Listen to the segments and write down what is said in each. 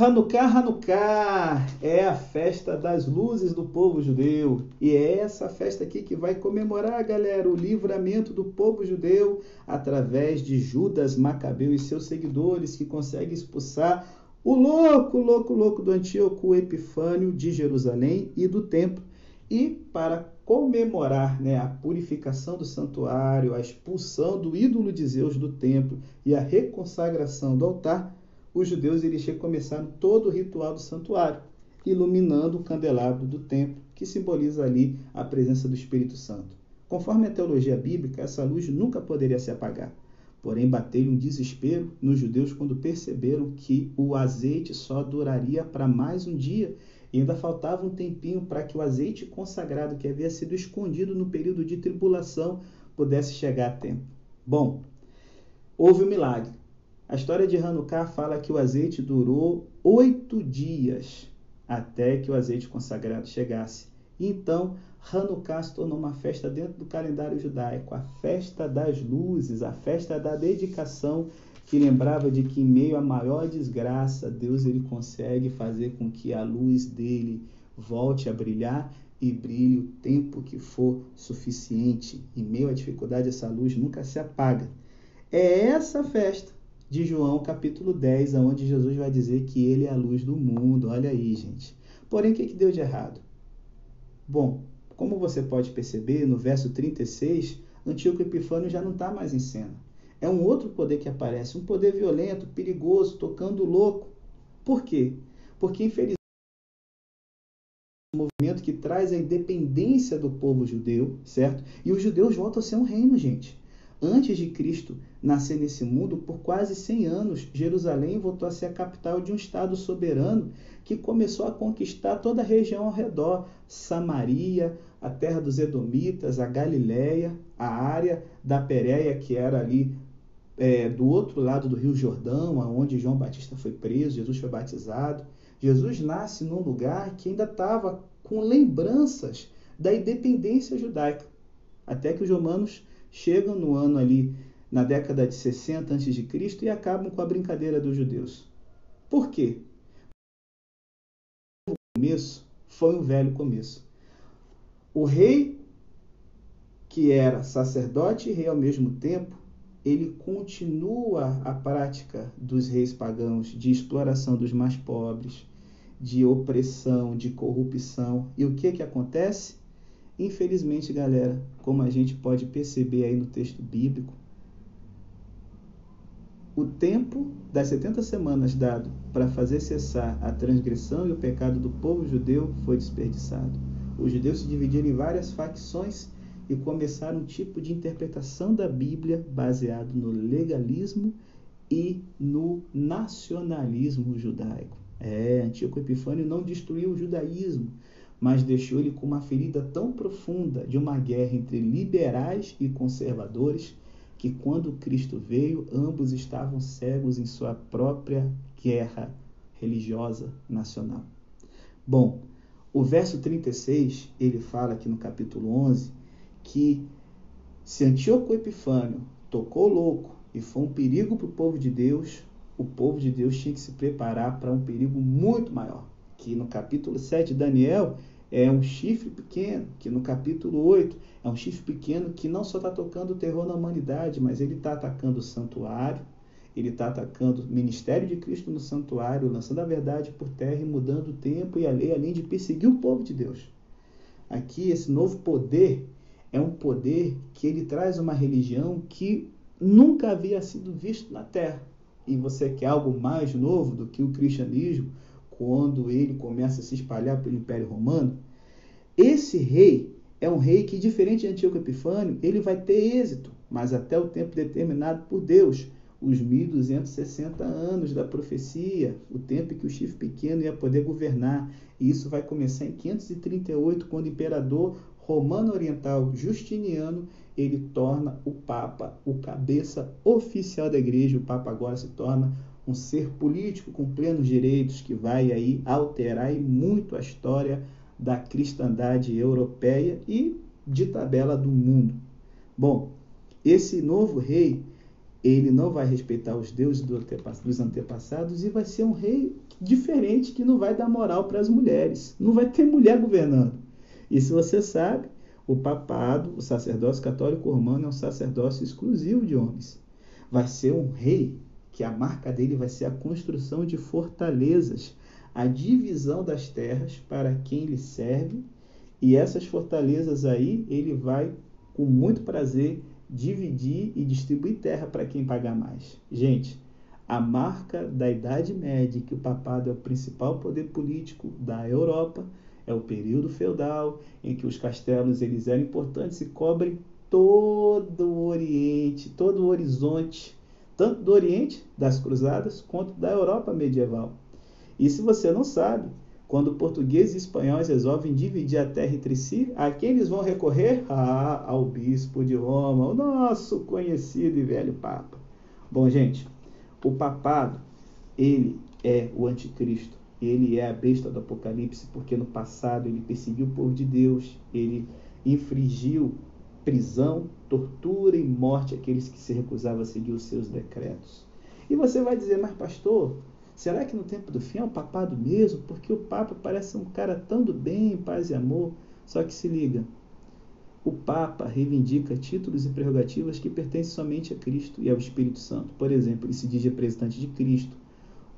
Hanukkah, Hanukkah é a festa das luzes do povo judeu. E é essa festa aqui que vai comemorar, galera, o livramento do povo judeu através de Judas Macabeu e seus seguidores que conseguem expulsar o louco, louco, louco do Antíoco Epifânio de Jerusalém e do templo. E para comemorar né, a purificação do santuário, a expulsão do ídolo de Zeus do templo e a reconsagração do altar, os judeus eles recomeçaram todo o ritual do santuário, iluminando o candelabro do templo, que simboliza ali a presença do Espírito Santo. Conforme a teologia bíblica, essa luz nunca poderia se apagar. Porém, bateu um desespero nos judeus quando perceberam que o azeite só duraria para mais um dia e ainda faltava um tempinho para que o azeite consagrado que havia sido escondido no período de tribulação pudesse chegar a tempo. Bom, houve um milagre. A história de Hanukkah fala que o azeite durou oito dias até que o azeite consagrado chegasse. então, Hanukkah se tornou uma festa dentro do calendário judaico, a festa das luzes, a festa da dedicação, que lembrava de que em meio à maior desgraça, Deus ele consegue fazer com que a luz dele volte a brilhar e brilhe o tempo que for suficiente. Em meio à dificuldade, essa luz nunca se apaga. É essa festa de João capítulo 10, onde Jesus vai dizer que ele é a luz do mundo. Olha aí, gente. Porém, o que, que deu de errado? Bom, como você pode perceber, no verso 36, Antíoco Epifânio já não está mais em cena. É um outro poder que aparece, um poder violento, perigoso, tocando louco. Por quê? Porque, infelizmente, um movimento que traz a independência do povo judeu, certo? E os judeus voltam a ser um reino, gente. Antes de Cristo nascer nesse mundo, por quase 100 anos, Jerusalém voltou a ser a capital de um Estado soberano que começou a conquistar toda a região ao redor: Samaria, a terra dos Edomitas, a Galiléia, a área da Pérea, que era ali é, do outro lado do Rio Jordão, onde João Batista foi preso, Jesus foi batizado. Jesus nasce num lugar que ainda estava com lembranças da independência judaica, até que os romanos chegam no ano ali na década de 60 a.C. e acabam com a brincadeira dos judeus. Por quê? O começo foi um velho começo. O rei, que era sacerdote e rei ao mesmo tempo, ele continua a prática dos reis pagãos de exploração dos mais pobres, de opressão, de corrupção. E o que que acontece? Infelizmente, galera, como a gente pode perceber aí no texto bíblico, o tempo das 70 semanas dado para fazer cessar a transgressão e o pecado do povo judeu foi desperdiçado. Os judeus se dividiram em várias facções e começaram um tipo de interpretação da Bíblia baseado no legalismo e no nacionalismo judaico. É, Antíoco Epifânio não destruiu o judaísmo, mas deixou ele com uma ferida tão profunda de uma guerra entre liberais e conservadores que quando Cristo veio, ambos estavam cegos em sua própria guerra religiosa nacional. Bom, o verso 36, ele fala aqui no capítulo 11 que se Antíoco Epifânio tocou louco e foi um perigo para o povo de Deus, o povo de Deus tinha que se preparar para um perigo muito maior que no capítulo 7 de Daniel é um chifre pequeno, que no capítulo 8 é um chifre pequeno que não só está tocando o terror na humanidade, mas ele está atacando o santuário, ele está atacando o ministério de Cristo no santuário, lançando a verdade por terra e mudando o tempo e a lei, além de perseguir o povo de Deus. Aqui, esse novo poder é um poder que ele traz uma religião que nunca havia sido visto na terra. E você quer algo mais novo do que o cristianismo? Quando ele começa a se espalhar pelo Império Romano, esse rei é um rei que, diferente de Antíoco Epifânio, ele vai ter êxito, mas até o tempo determinado por Deus, os 1260 anos da profecia, o tempo em que o chifre pequeno ia poder governar. E isso vai começar em 538, quando o imperador romano oriental Justiniano ele torna o Papa o cabeça oficial da igreja. O Papa agora se torna um ser político com plenos direitos que vai aí alterar muito a história da cristandade europeia e de tabela do mundo. Bom, esse novo rei, ele não vai respeitar os deuses dos antepassados e vai ser um rei diferente que não vai dar moral para as mulheres. Não vai ter mulher governando. E se você sabe, o papado, o sacerdócio católico romano é um sacerdócio exclusivo de homens. Vai ser um rei que a marca dele vai ser a construção de fortalezas, a divisão das terras para quem lhe serve, e essas fortalezas aí ele vai com muito prazer dividir e distribuir terra para quem pagar mais. Gente, a marca da Idade Média, que o papado é o principal poder político da Europa, é o período feudal, em que os castelos eles eram importantes e cobrem todo o Oriente, todo o horizonte, tanto do Oriente, das cruzadas, quanto da Europa medieval. E se você não sabe, quando portugueses e espanhóis resolvem dividir a terra entre si, a quem eles vão recorrer? Ah, ao bispo de Roma, o nosso conhecido e velho Papa. Bom, gente, o papado, ele é o anticristo, ele é a besta do Apocalipse, porque no passado ele perseguiu o povo de Deus, ele infringiu prisão, tortura e morte àqueles que se recusavam a seguir os seus decretos. E você vai dizer, mas pastor, Será que no tempo do fim é o papado mesmo? Porque o Papa parece um cara tão do bem, paz e amor. Só que se liga, o Papa reivindica títulos e prerrogativas que pertencem somente a Cristo e ao Espírito Santo. Por exemplo, ele se diz representante de Cristo,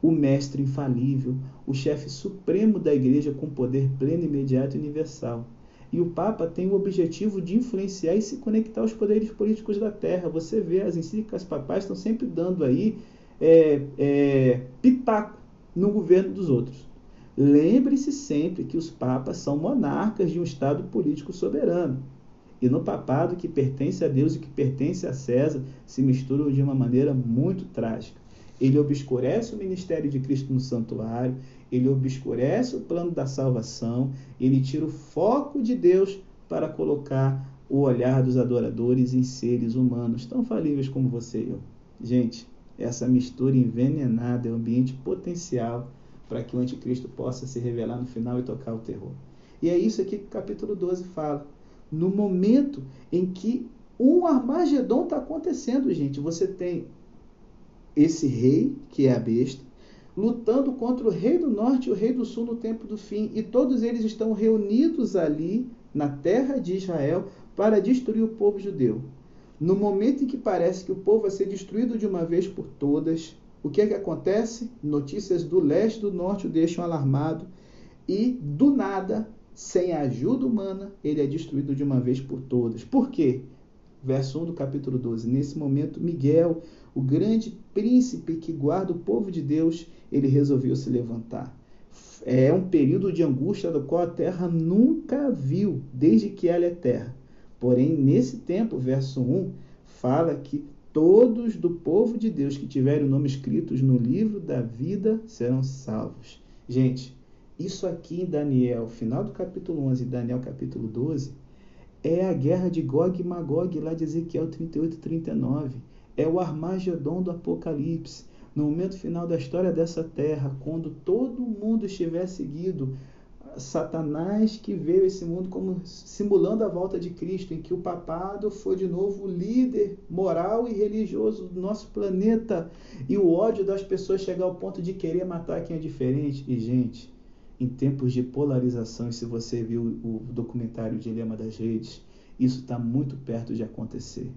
o mestre infalível, o chefe supremo da igreja com poder pleno, imediato e universal. E o Papa tem o objetivo de influenciar e se conectar aos poderes políticos da terra. Você vê, as encíclicas papais estão sempre dando aí é, é, pitaco no governo dos outros. Lembre-se sempre que os papas são monarcas de um Estado político soberano. E no papado que pertence a Deus e que pertence a César se misturam de uma maneira muito trágica. Ele obscurece o ministério de Cristo no santuário, ele obscurece o plano da salvação, ele tira o foco de Deus para colocar o olhar dos adoradores em seres humanos tão falíveis como você e eu. Gente, essa mistura envenenada é o ambiente potencial para que o anticristo possa se revelar no final e tocar o terror. E é isso aqui que o capítulo 12 fala. No momento em que um Armagedon está acontecendo, gente, você tem esse rei, que é a besta, lutando contra o rei do norte e o rei do sul no tempo do fim, e todos eles estão reunidos ali na terra de Israel para destruir o povo judeu. No momento em que parece que o povo vai ser destruído de uma vez por todas, o que é que acontece? Notícias do leste e do norte o deixam alarmado e do nada, sem ajuda humana, ele é destruído de uma vez por todas. Por quê? Verso 1 do capítulo 12. Nesse momento, Miguel, o grande príncipe que guarda o povo de Deus, ele resolveu se levantar. É um período de angústia do qual a terra nunca viu, desde que ela é terra. Porém, nesse tempo, verso 1, fala que todos do povo de Deus que tiverem o nome escritos no livro da vida serão salvos. Gente, isso aqui em Daniel, final do capítulo 11 e Daniel capítulo 12, é a guerra de Gog e Magog lá de Ezequiel 38 e 39. É o Armagedon do Apocalipse. No momento final da história dessa terra, quando todo mundo estiver seguido Satanás que veio esse mundo como simulando a volta de Cristo, em que o papado foi de novo o líder moral e religioso do nosso planeta e o ódio das pessoas chegar ao ponto de querer matar quem é diferente. E gente, em tempos de polarização, e se você viu o documentário Dilema das Redes, isso está muito perto de acontecer.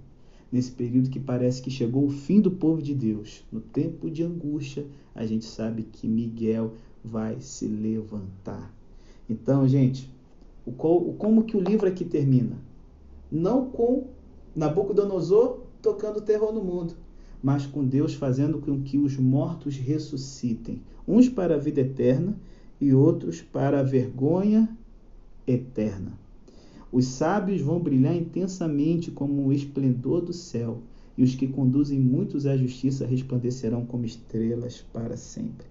Nesse período que parece que chegou o fim do povo de Deus, no tempo de angústia, a gente sabe que Miguel vai se levantar então, gente, o, como que o livro aqui termina? Não com Nabucodonosor tocando terror no mundo, mas com Deus fazendo com que os mortos ressuscitem, uns para a vida eterna e outros para a vergonha eterna. Os sábios vão brilhar intensamente como o esplendor do céu, e os que conduzem muitos à justiça resplandecerão como estrelas para sempre.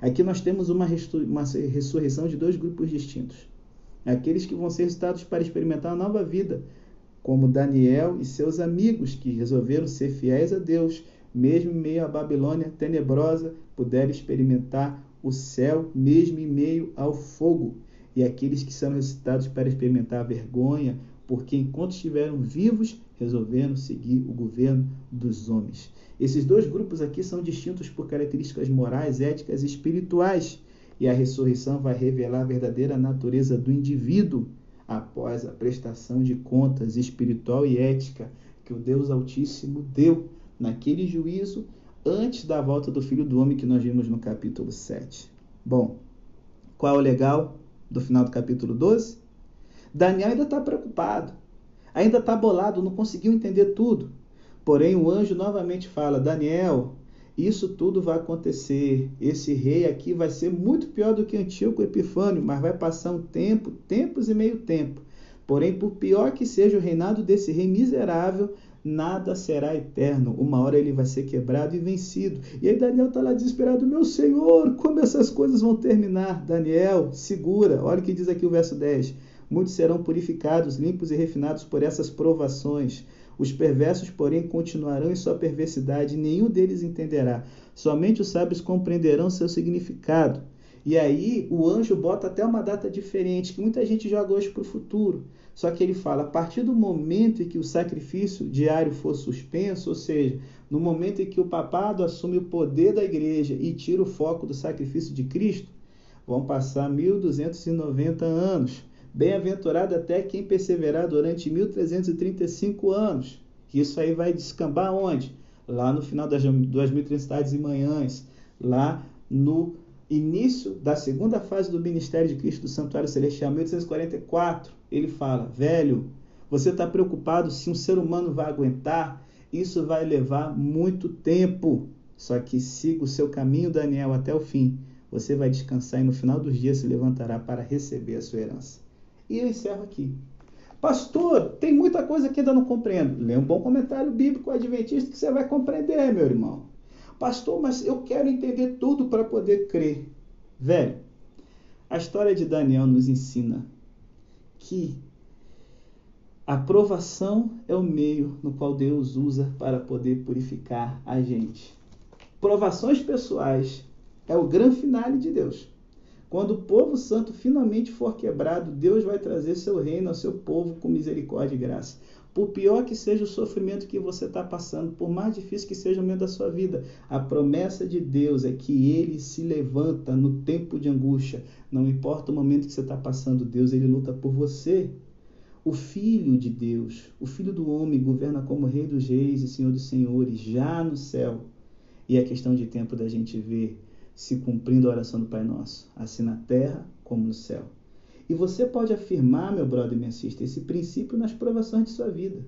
Aqui nós temos uma, uma ressurreição de dois grupos distintos. Aqueles que vão ser ressuscitados para experimentar a nova vida, como Daniel e seus amigos, que resolveram ser fiéis a Deus, mesmo em meio à Babilônia tenebrosa, puderam experimentar o céu, mesmo em meio ao fogo. E aqueles que são ressuscitados para experimentar a vergonha, porque enquanto estiveram vivos, resolveram seguir o governo dos homens. Esses dois grupos aqui são distintos por características morais, éticas e espirituais, e a ressurreição vai revelar a verdadeira natureza do indivíduo após a prestação de contas espiritual e ética que o Deus Altíssimo deu naquele juízo antes da volta do Filho do Homem que nós vimos no capítulo 7. Bom, qual é o legal do final do capítulo 12? Daniel ainda está preocupado, ainda está bolado, não conseguiu entender tudo. Porém, o anjo novamente fala: Daniel, isso tudo vai acontecer. Esse rei aqui vai ser muito pior do que Antíoco Epifânio, mas vai passar um tempo, tempos e meio tempo. Porém, por pior que seja o reinado desse rei miserável, nada será eterno. Uma hora ele vai ser quebrado e vencido. E aí Daniel está lá desesperado: Meu Senhor, como essas coisas vão terminar? Daniel, segura. Olha o que diz aqui o verso 10. Muitos serão purificados, limpos e refinados por essas provações. Os perversos, porém, continuarão em sua perversidade, nenhum deles entenderá. Somente os sábios compreenderão seu significado. E aí o anjo bota até uma data diferente, que muita gente joga hoje para o futuro. Só que ele fala, a partir do momento em que o sacrifício diário for suspenso, ou seja, no momento em que o papado assume o poder da igreja e tira o foco do sacrifício de Cristo, vão passar 1290 anos. Bem-aventurado até quem perseverar durante 1335 anos. Isso aí vai descambar onde? Lá no final das 2.300 tardes e manhãs, lá no início da segunda fase do ministério de Cristo do Santuário Celestial, 1844, ele fala: velho, você está preocupado se um ser humano vai aguentar? Isso vai levar muito tempo. Só que siga o seu caminho, Daniel, até o fim. Você vai descansar e no final dos dias se levantará para receber a sua herança. E eu encerro aqui. Pastor, tem muita coisa que ainda não compreendo. Lê um bom comentário bíblico adventista que você vai compreender, meu irmão. Pastor, mas eu quero entender tudo para poder crer. Velho, a história de Daniel nos ensina que a provação é o meio no qual Deus usa para poder purificar a gente. Provações pessoais é o grande finale de Deus. Quando o povo santo finalmente for quebrado, Deus vai trazer seu reino ao seu povo com misericórdia e graça. Por pior que seja o sofrimento que você está passando, por mais difícil que seja o momento da sua vida, a promessa de Deus é que Ele se levanta no tempo de angústia. Não importa o momento que você está passando, Deus Ele luta por você. O Filho de Deus, o Filho do Homem, governa como Rei dos Reis e Senhor dos Senhores, já no céu. E é questão de tempo da gente ver se cumprindo a oração do Pai Nosso, assim na terra como no céu. E você pode afirmar, meu brother e minha sister, esse princípio nas provações de sua vida.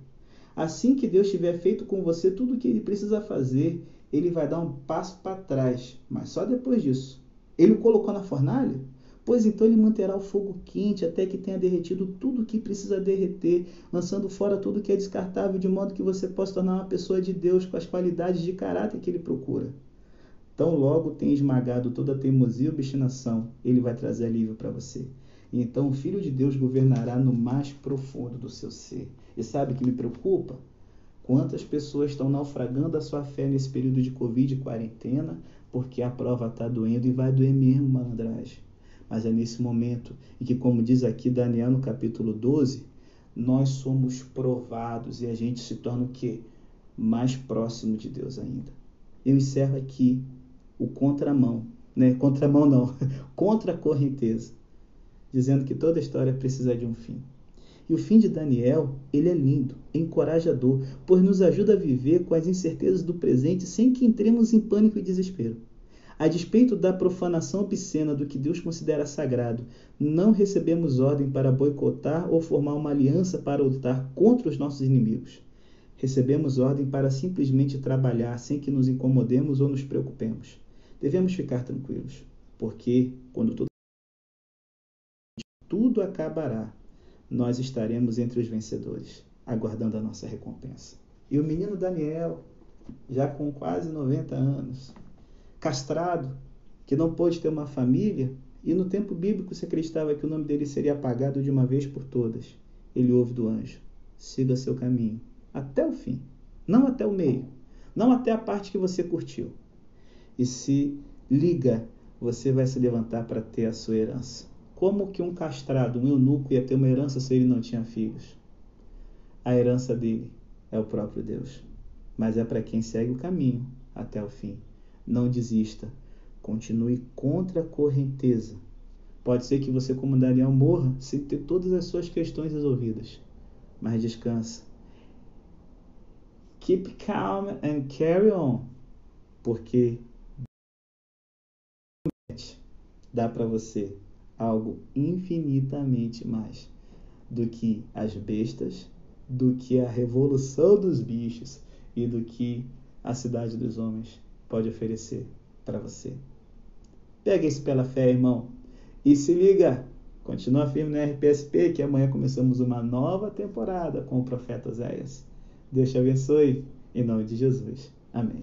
Assim que Deus tiver feito com você tudo o que ele precisa fazer, ele vai dar um passo para trás, mas só depois disso. Ele o colocou na fornalha? Pois então ele manterá o fogo quente até que tenha derretido tudo o que precisa derreter, lançando fora tudo que é descartável, de modo que você possa tornar uma pessoa de Deus com as qualidades de caráter que ele procura. Tão logo tenha esmagado toda a teimosia e obstinação, ele vai trazer alívio para você. Então o Filho de Deus governará no mais profundo do seu ser. E sabe o que me preocupa? Quantas pessoas estão naufragando a sua fé nesse período de Covid e quarentena, porque a prova está doendo e vai doer mesmo, malandragem. Mas é nesse momento em que, como diz aqui Daniel no capítulo 12, nós somos provados e a gente se torna o quê? Mais próximo de Deus ainda. Eu encerro aqui o contramão, né? Contramão não, contra a correnteza dizendo que toda história precisa de um fim. E o fim de Daniel, ele é lindo, encorajador, pois nos ajuda a viver com as incertezas do presente sem que entremos em pânico e desespero. A despeito da profanação obscena do que Deus considera sagrado, não recebemos ordem para boicotar ou formar uma aliança para lutar contra os nossos inimigos. Recebemos ordem para simplesmente trabalhar sem que nos incomodemos ou nos preocupemos. Devemos ficar tranquilos, porque quando tudo tudo acabará. Nós estaremos entre os vencedores, aguardando a nossa recompensa. E o menino Daniel, já com quase 90 anos, castrado, que não pôde ter uma família, e no tempo bíblico se acreditava que o nome dele seria apagado de uma vez por todas. Ele ouve do anjo: siga seu caminho até o fim, não até o meio, não até a parte que você curtiu. E se liga, você vai se levantar para ter a sua herança. Como que um castrado, um eunuco, ia ter uma herança se ele não tinha filhos? a herança dele é o próprio Deus. Mas é para quem segue o caminho até o fim. Não desista. Continue contra a correnteza. Pode ser que você, como Daniel, morra sem ter todas as suas questões resolvidas. Mas descansa. Keep calm and carry on. Porque dá para você algo infinitamente mais do que as bestas, do que a revolução dos bichos e do que a cidade dos homens pode oferecer para você. Pega isso pela fé, irmão. E se liga, continua firme no RPSP que amanhã começamos uma nova temporada com o profeta Zéias. Deus te abençoe, em nome de Jesus. Amém.